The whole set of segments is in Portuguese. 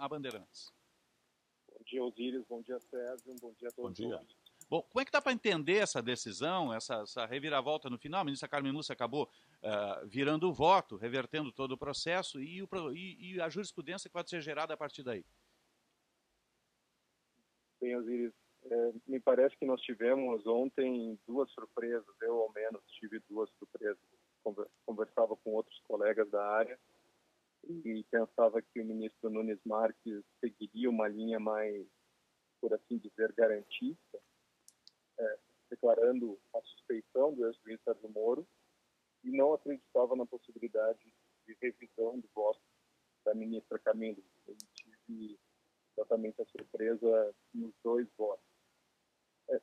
a Bandeirantes. Bom dia, Osíris. Bom dia, Sérgio. Bom dia a todos. Bom dia. Bom, como é que dá para entender essa decisão, essa, essa, reviravolta no final? A ministra Carmen Lúcia acabou uh, virando o voto, revertendo todo o processo e, o, e, e, a jurisprudência que pode ser gerada a partir daí. Bem, Osiris, é, me parece que nós tivemos ontem duas surpresas, eu ao menos tive duas surpresas. Conversava com outros colegas da área e pensava que o ministro Nunes Marques seguiria uma linha mais, por assim dizer, garantista é, declarando a suspeição do ex-juiz Sérgio Moro e não acreditava na possibilidade de revisão do voto da ministra Camilo. Eu tive exatamente a surpresa nos dois votos. É,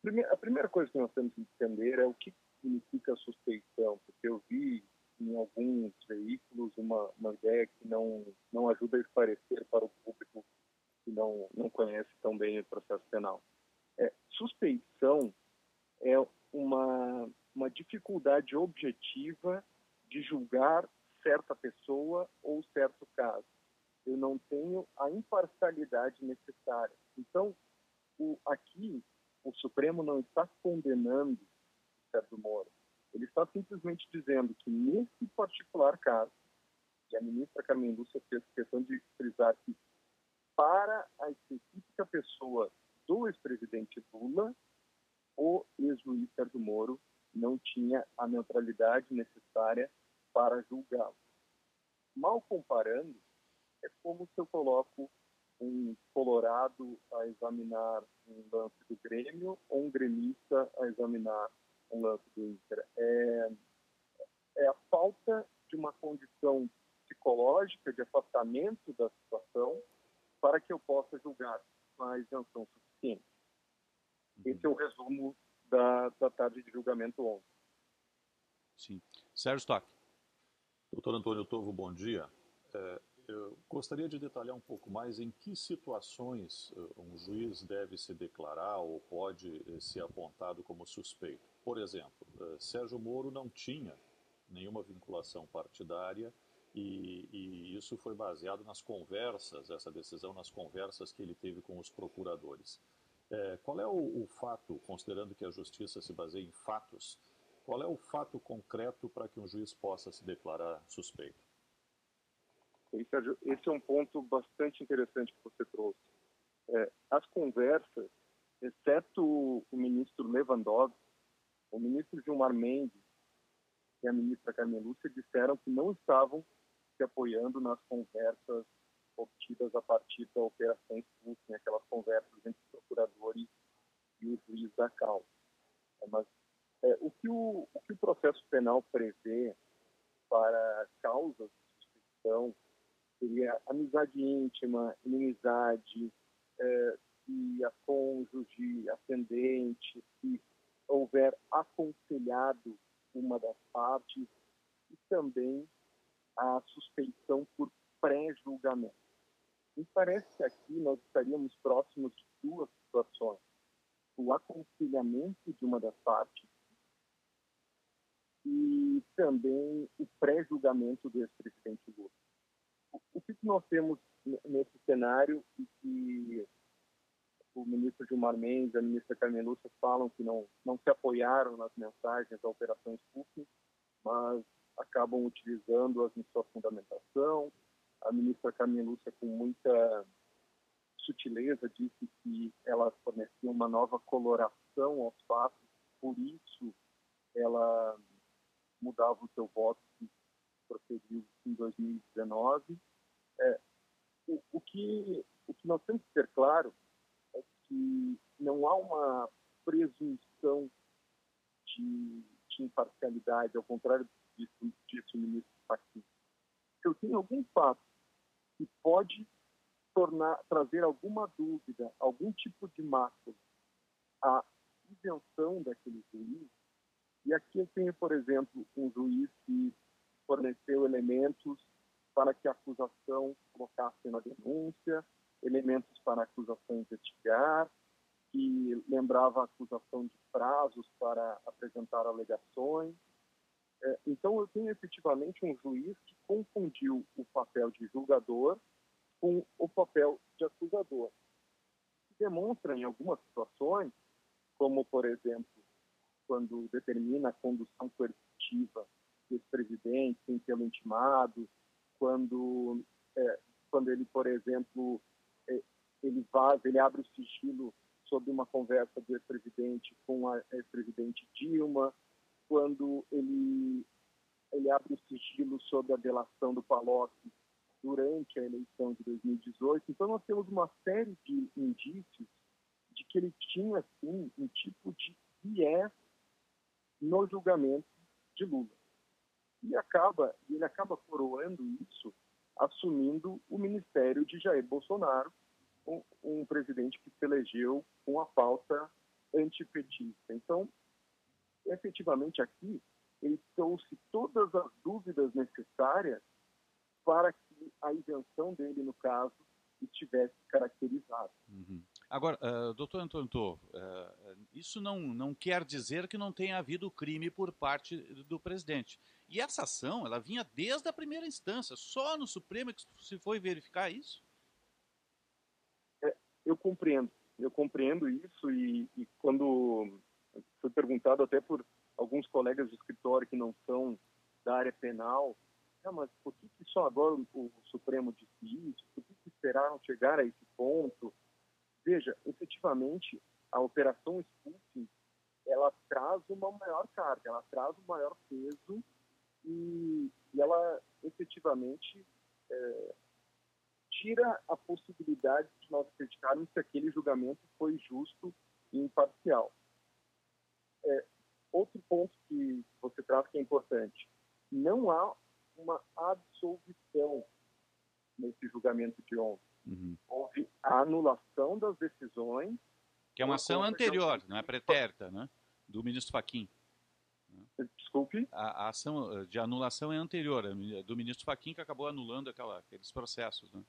prime a primeira coisa que nós temos que entender é o que significa suspeição, porque eu vi em alguns veículos uma, uma ideia que não, não ajuda a esclarecer para o público que não, não conhece tão bem o processo penal. É, suspeição é uma, uma dificuldade objetiva de julgar certa pessoa ou certo caso. Eu não tenho a imparcialidade necessária. Então, o, aqui, o Supremo não está condenando Sérgio Moro. Ele está simplesmente dizendo que, nesse particular caso, e a ministra Carmen Lúcia fez questão de frisar que, para a específica pessoa do ex-presidente Lula, o ex-juiz Sérgio Moro não tinha a neutralidade necessária para julgá-lo. Mal comparando, é como se eu coloco um colorado a examinar um lance do Grêmio ou um gremista a examinar um lance do Inter. É, é a falta de uma condição psicológica de afastamento da situação para que eu possa julgar com a isenção suficiente. Esse é o resumo da, da tarde de julgamento ontem. Sim. Sérgio Stock. Doutor Antônio Tovo, bom dia. É, eu gostaria de detalhar um pouco mais em que situações é, um juiz deve se declarar ou pode é, ser apontado como suspeito. Por exemplo, é, Sérgio Moro não tinha nenhuma vinculação partidária e, e, isso foi baseado nas conversas, essa decisão nas conversas que ele teve com os procuradores. É, qual é o, o, fato, considerando que a justiça se baseia em fatos, qual é o fato concreto para que um juiz possa se declarar suspeito? Sérgio, esse é um ponto bastante interessante que você trouxe. É, as conversas, exceto o ministro Lewandowski, o ministro Gilmar Mendes e a ministra Carmen Lúcia disseram que não estavam se apoiando nas conversas obtidas a partir da Operação Expulsem, aquelas conversas entre os procuradores e o juiz da causa. É, mas é, o, que o, o, que o processo penal prevê para causas de suspeição seria amizade íntima, inimizade, é, se a cônjuge, ascendente, se houver aconselhado uma das partes e também a suspeição por pré-julgamento. Me parece que aqui nós estaríamos próximos de duas situações. O aconselhamento de uma das partes e também o pré-julgamento do ex-presidente Lula. O que nós temos nesse cenário e que o ministro Gilmar Mendes e a ministra Carmen Lúcia falam que não, não se apoiaram nas mensagens da Operação Sputnik, mas acabam utilizando-as em sua fundamentação. A ministra Carmen Lúcia, com muita sutileza, disse que ela fornecia uma nova coloração aos fatos, por isso ela mudava o seu voto procediu em 2019. É, o, o, que, o que nós temos que ter claro é que não há uma presunção de, de imparcialidade, ao contrário disse, disse o ministro Fachin. Se eu tenho algum fato que pode tornar, trazer alguma dúvida, algum tipo de mácula à isenção daquele juiz, e aqui eu tenho, por exemplo, um juiz que forneceu elementos para que a acusação colocasse na denúncia, elementos para a acusação investigar, que lembrava a acusação de prazos para apresentar alegações, é, então, eu tenho efetivamente um juiz que confundiu o papel de julgador com o papel de acusador. Demonstra em algumas situações, como por exemplo, quando determina a condução coercitiva desse presidente sem tê-lo intimado, quando, é, quando ele, por exemplo, é, ele vaza, ele abre o sigilo sobre uma conversa do ex-presidente com a ex-presidente Dilma, quando ele, ele abre o sigilo sobre a delação do Palocci durante a eleição de 2018. Então, nós temos uma série de indícios de que ele tinha, sim, um tipo de viés no julgamento de Lula. E acaba, ele acaba coroando isso assumindo o ministério de Jair Bolsonaro, um, um presidente que se elegeu com a pauta antipetista. Então, efetivamente aqui, ele trouxe todas as dúvidas necessárias para que a isenção dele, no caso, estivesse caracterizada. Uhum. Agora, uh, doutor Antônio uh, isso não, não quer dizer que não tenha havido crime por parte do presidente. E essa ação, ela vinha desde a primeira instância, só no Supremo que se foi verificar isso? É, eu compreendo, eu compreendo isso e, e quando foi perguntado até por alguns colegas de escritório que não são da área penal, ah, mas por que, que só agora o, o Supremo disse isso? Por que, que esperaram chegar a esse ponto? Veja, efetivamente, a operação Spoofing, ela traz uma maior carga, ela traz um maior peso e, e ela efetivamente é, tira a possibilidade de nós acreditarmos que aquele julgamento foi justo e imparcial. É, outro ponto que você traz que é importante, não há uma absolvição nesse julgamento de ontem. Uhum. Houve a anulação das decisões. Que é uma ação anterior, não é pretérita, né? Do ministro Faquim. Desculpe? A, a, ação de anulação é anterior, do ministro Faquim que acabou anulando aquela, aqueles processos, né?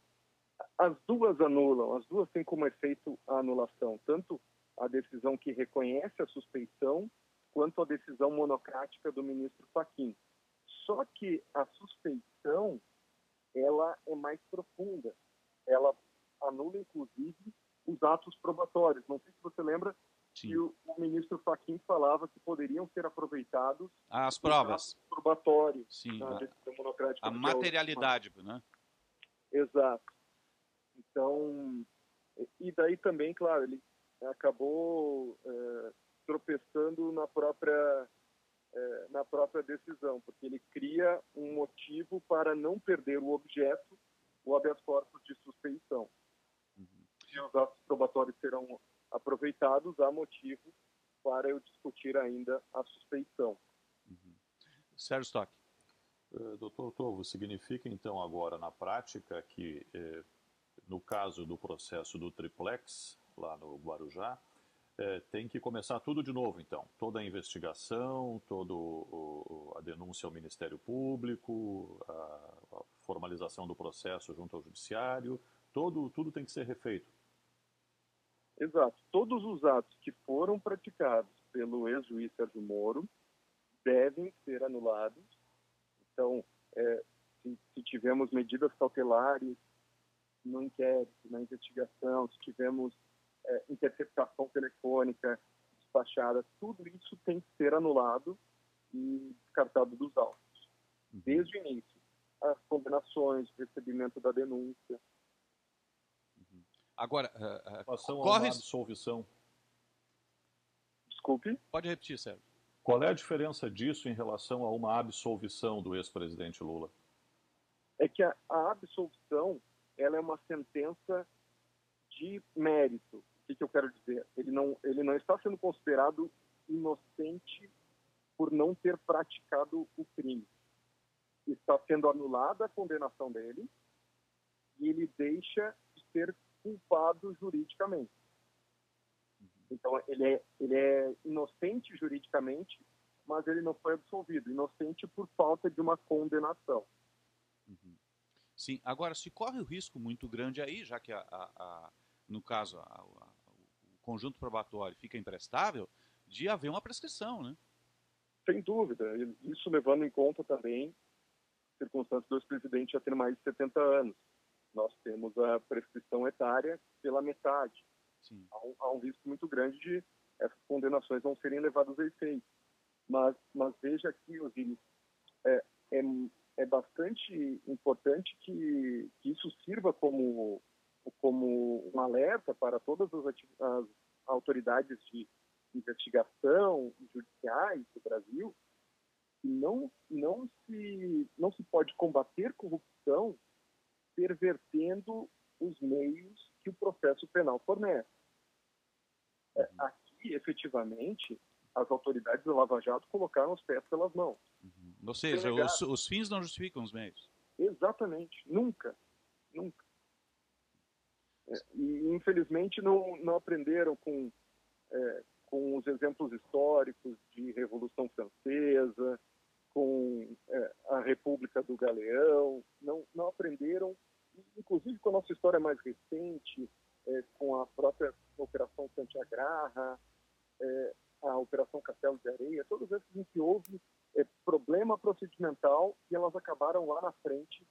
As duas anulam, as duas têm como efeito a anulação, tanto a decisão que reconhece a suspeição, quanto a decisão monocrática do ministro Faquim. Só que a suspeição, ela é mais profunda. Ela anula, inclusive, os atos probatórios. Não sei se você lembra Sim. que o, o, ministro Fachin falava que poderiam ser aproveitados as provas probatórios Sim, a, a materialidade, né? Exato. Então, e daí também, claro, ele acabou é, tropeçando na própria é, na própria decisão, porque ele cria um motivo para não perder o objeto, o habeas corpus de suspeição. Uhum. Se os atos probatórios serão aproveitados, há motivo para eu discutir ainda a suspeição. Uhum. Sérgio Stock. Uh, doutor Tovo, significa então agora na prática que, eh, no caso do processo do triplex, lá no Guarujá, eh, tem que começar tudo de novo, então. Toda a investigação, toda a denúncia ao Ministério Público, a, a, formalização do processo junto ao Judiciário, todo, tudo tem que ser refeito. Exato. Todos os atos que foram praticados pelo ex-juiz Sérgio Moro devem ser anulados. Então, é, se, se, tivemos medidas cautelares no inquérito, na investigação, se tivemos é, interceptação telefônica despachada, tudo isso tem que ser anulado e descartado dos autos. Uhum. Desde o início. As condenações, o recebimento da denúncia, Agora, uh, uh, corre... absolvição. Desculpe? Pode repetir, Sérgio. Qual é a diferença disso em relação a uma absolvição do ex-presidente Lula? É que a, a, absolvição ela é uma sentença de mérito. O que, que eu quero dizer? Ele não, ele não está sendo considerado inocente por não ter praticado o crime. Está sendo anulada a condenação dele e ele deixa de ser culpado juridicamente. Então, ele é, ele é inocente juridicamente, mas ele não foi absolvido. Inocente por falta de uma condenação. Uhum. Sim, agora, se corre o risco muito grande aí, já que, a, a, a no caso, o conjunto probatório fica imprestável, de haver uma prescrição, né? Sem dúvida. Isso levando em conta também a circunstância do ex-presidente já ter mais de 70 anos. Nós temos a prescrição etária pela metade. Há um, há um, risco muito grande de essas condenações não serem levadas a efeito. Mas, mas veja aqui, Osiris, é, é, é bastante importante que, que isso sirva como, como um alerta para todas as, as autoridades de investigação judiciais do Brasil, que não, não, se, não se pode combater corrupção pervertendo os meios que o processo penal fornece. É, uhum. aqui, efetivamente, as autoridades do Lava Jato colocaram os pés pelas mãos. Uhum. Ou seja, os, os, fins não justificam os meios. Exatamente, nunca, nunca. É, e infelizmente não, não aprenderam com, é, com os exemplos históricos de Revolução Francesa, com é, a República do Galeão, não, não aprenderam, inclusive com a nossa história mais recente, é, com a própria Operação Santiagraha, é, a Operação Castelo de Areia, todas essas em que houve é, problema procedimental e elas acabaram lá na frente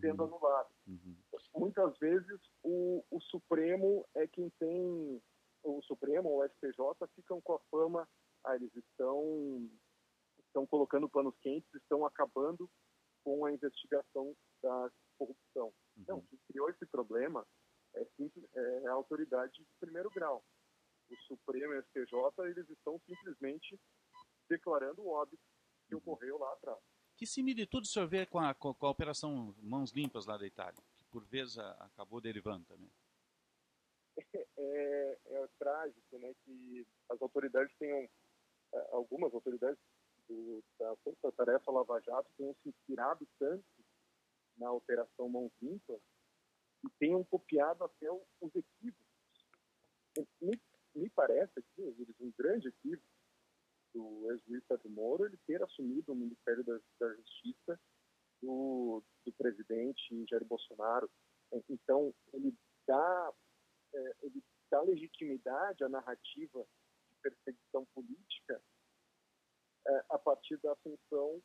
sendo uhum. anuladas. Uhum. Muitas vezes o, o Supremo é quem tem, o Supremo ou o STJ ficam com a fama, ah, eles estão estão colocando panos quentes, estão acabando com a investigação da corrupção. Uhum. Então, quem criou esse problema é, simples, é a autoridade de primeiro grau. O Supremo e o STJ, eles estão simplesmente declarando o óbito que uhum. ocorreu lá atrás. Que similitude o senhor vê com a, com a Operação Mãos Limpas lá da Itália, que por vezes acabou derivando também? É, é, é trágico né, que as autoridades tenham, é, algumas autoridades do, da Força Tarefa Lava Jato tenham se inspirado tanto na Operação Mãos Limpas e tenham copiado até os equívocos. Me, me parece aqui, um grande equívoco do ex-juiz Moro ele ter assumido o Ministério da, da Justiça do, do, presidente Jair Bolsonaro. Então, ele dá, é, ele dá legitimidade à narrativa de perseguição política é, partir da assunção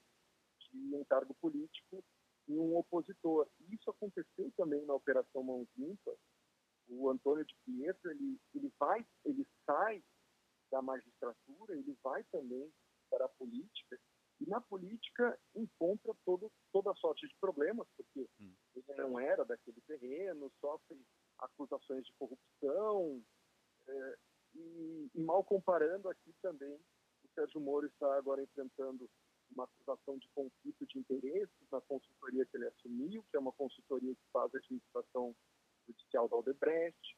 de um cargo político em um opositor. Isso aconteceu também na Operação Mãos Limpas. O Antônio de Pietro, ele, ele vai, ele sai da magistratura, ele vai também para a política, e na política encontra todo, toda sorte de problemas, porque hum. ele não era daquele terreno, sofre acusações de corrupção, é, e, e mal comparando aqui também Sérgio Moro está agora enfrentando uma acusação de conflito de interesses na consultoria que ele assumiu, que é uma consultoria que faz a administração judicial da Odebrecht.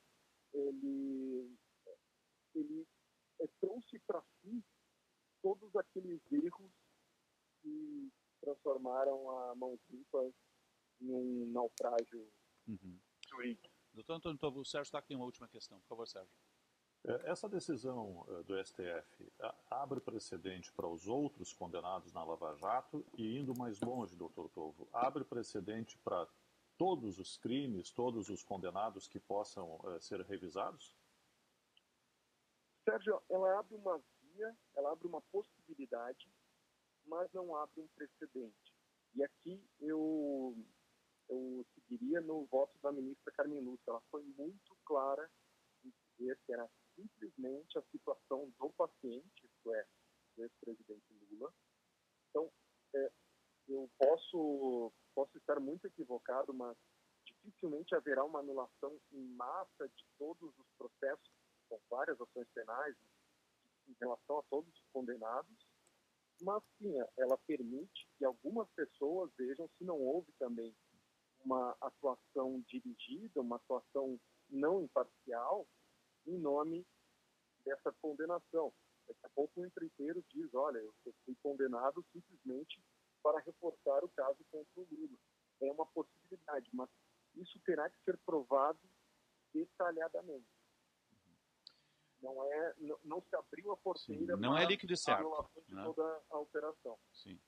Ele, ele é, trouxe para si todos aqueles erros que transformaram a mão limpa em um naufrágio uhum. Doutor Antônio Tovo, o Sérgio está aqui uma última questão. Por favor, Sérgio. É, essa decisão é, do STF abre precedente para os outros condenados na Lava Jato e, indo mais longe, doutor Tovo, abre precedente para todos os crimes, todos os condenados que possam é, ser revisados? Sérgio, ela abre uma via, ela abre uma possibilidade, mas não abre um precedente. E aqui eu, eu seguiria no voto da ministra Carmen Lúcia. Ela foi muito clara em dizer que era simplesmente a situação do paciente, isto é, do ex-presidente Lula. Então, é, eu posso, posso estar muito equivocado, mas dificilmente haverá uma anulação em massa de todos os processos, com várias ações penais, em relação a todos os condenados, mas sim, ela permite que algumas pessoas vejam se não houve também uma atuação dirigida, uma atuação não imparcial, em nome dessa condenação. Daqui a pouco o empreiteiro diz, olha, eu fui condenado simplesmente para reforçar o caso contra o Lula. É uma possibilidade, mas isso terá que ser provado detalhadamente. Não, é, não, não se abriu a porteira Sim, não é líquido certo, de né? toda a operação. Sim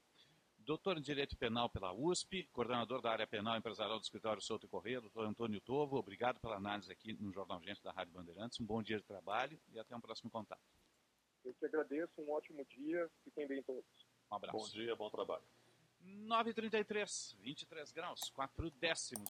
doutor em Direito Penal pela USP, coordenador da área penal empresarial do Escritório Souto e Correia, doutor Antônio Tovo, obrigado pela análise aqui no Jornal Gente da Rádio Bandeirantes. Um bom dia de trabalho e até um próximo contato. Eu te agradeço, um ótimo dia, fiquem bem todos. Um abraço. Bom dia, bom trabalho. 9h33, 23 graus, 4 décimos.